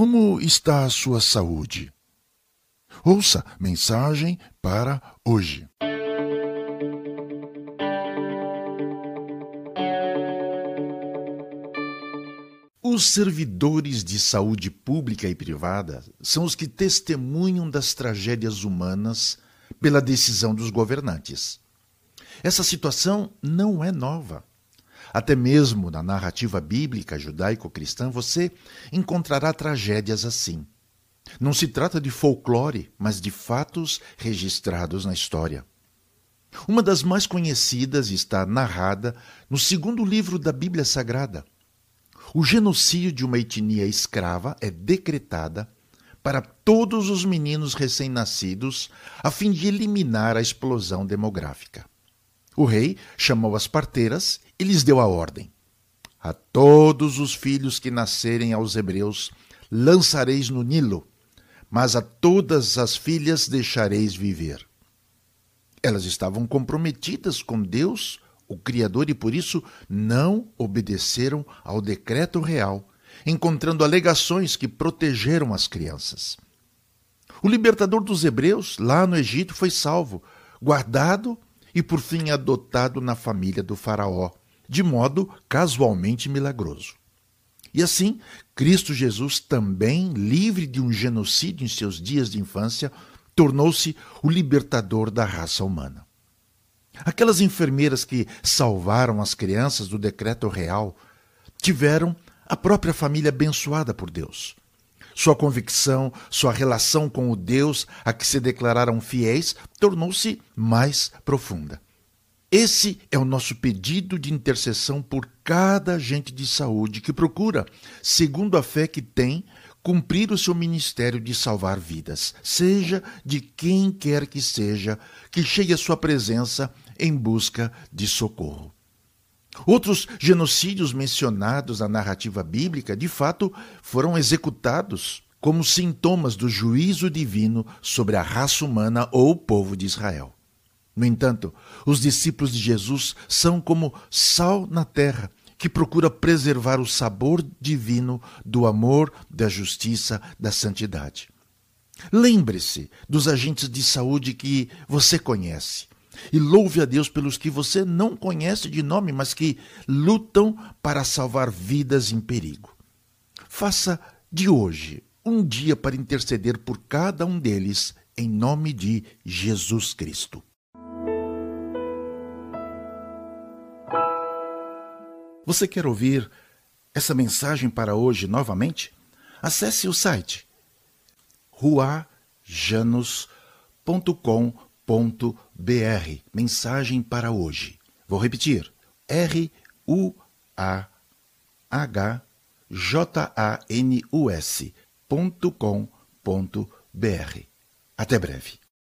Como está a sua saúde? Ouça mensagem para hoje. Os servidores de saúde pública e privada são os que testemunham das tragédias humanas pela decisão dos governantes. Essa situação não é nova. Até mesmo na narrativa bíblica judaico-cristã você encontrará tragédias assim. Não se trata de folclore, mas de fatos registrados na história. Uma das mais conhecidas está narrada no segundo livro da Bíblia Sagrada. O genocídio de uma etnia escrava é decretada para todos os meninos recém-nascidos, a fim de eliminar a explosão demográfica. O rei chamou as parteiras e lhes deu a ordem: A todos os filhos que nascerem aos hebreus lançareis no Nilo, mas a todas as filhas deixareis viver. Elas estavam comprometidas com Deus, o Criador, e por isso não obedeceram ao decreto real encontrando alegações que protegeram as crianças. O libertador dos hebreus, lá no Egito, foi salvo, guardado e por fim adotado na família do Faraó, de modo casualmente milagroso. E assim, Cristo Jesus, também livre de um genocídio em seus dias de infância, tornou-se o libertador da raça humana. Aquelas enfermeiras que salvaram as crianças do decreto real tiveram a própria família abençoada por Deus. Sua convicção, sua relação com o Deus a que se declararam fiéis tornou-se mais profunda. Esse é o nosso pedido de intercessão por cada agente de saúde que procura, segundo a fé que tem, cumprir o seu ministério de salvar vidas, seja de quem quer que seja, que chegue à sua presença em busca de socorro. Outros genocídios mencionados na narrativa bíblica, de fato, foram executados como sintomas do juízo divino sobre a raça humana ou o povo de Israel. No entanto, os discípulos de Jesus são como sal na terra, que procura preservar o sabor divino do amor, da justiça, da santidade. Lembre-se dos agentes de saúde que você conhece e louve a Deus pelos que você não conhece de nome, mas que lutam para salvar vidas em perigo. Faça de hoje um dia para interceder por cada um deles, em nome de Jesus Cristo. Você quer ouvir essa mensagem para hoje novamente? Acesse o site ruajanos.com.br br Mensagem para hoje. Vou repetir. R U A H J A N U S ponto com ponto br. Até breve.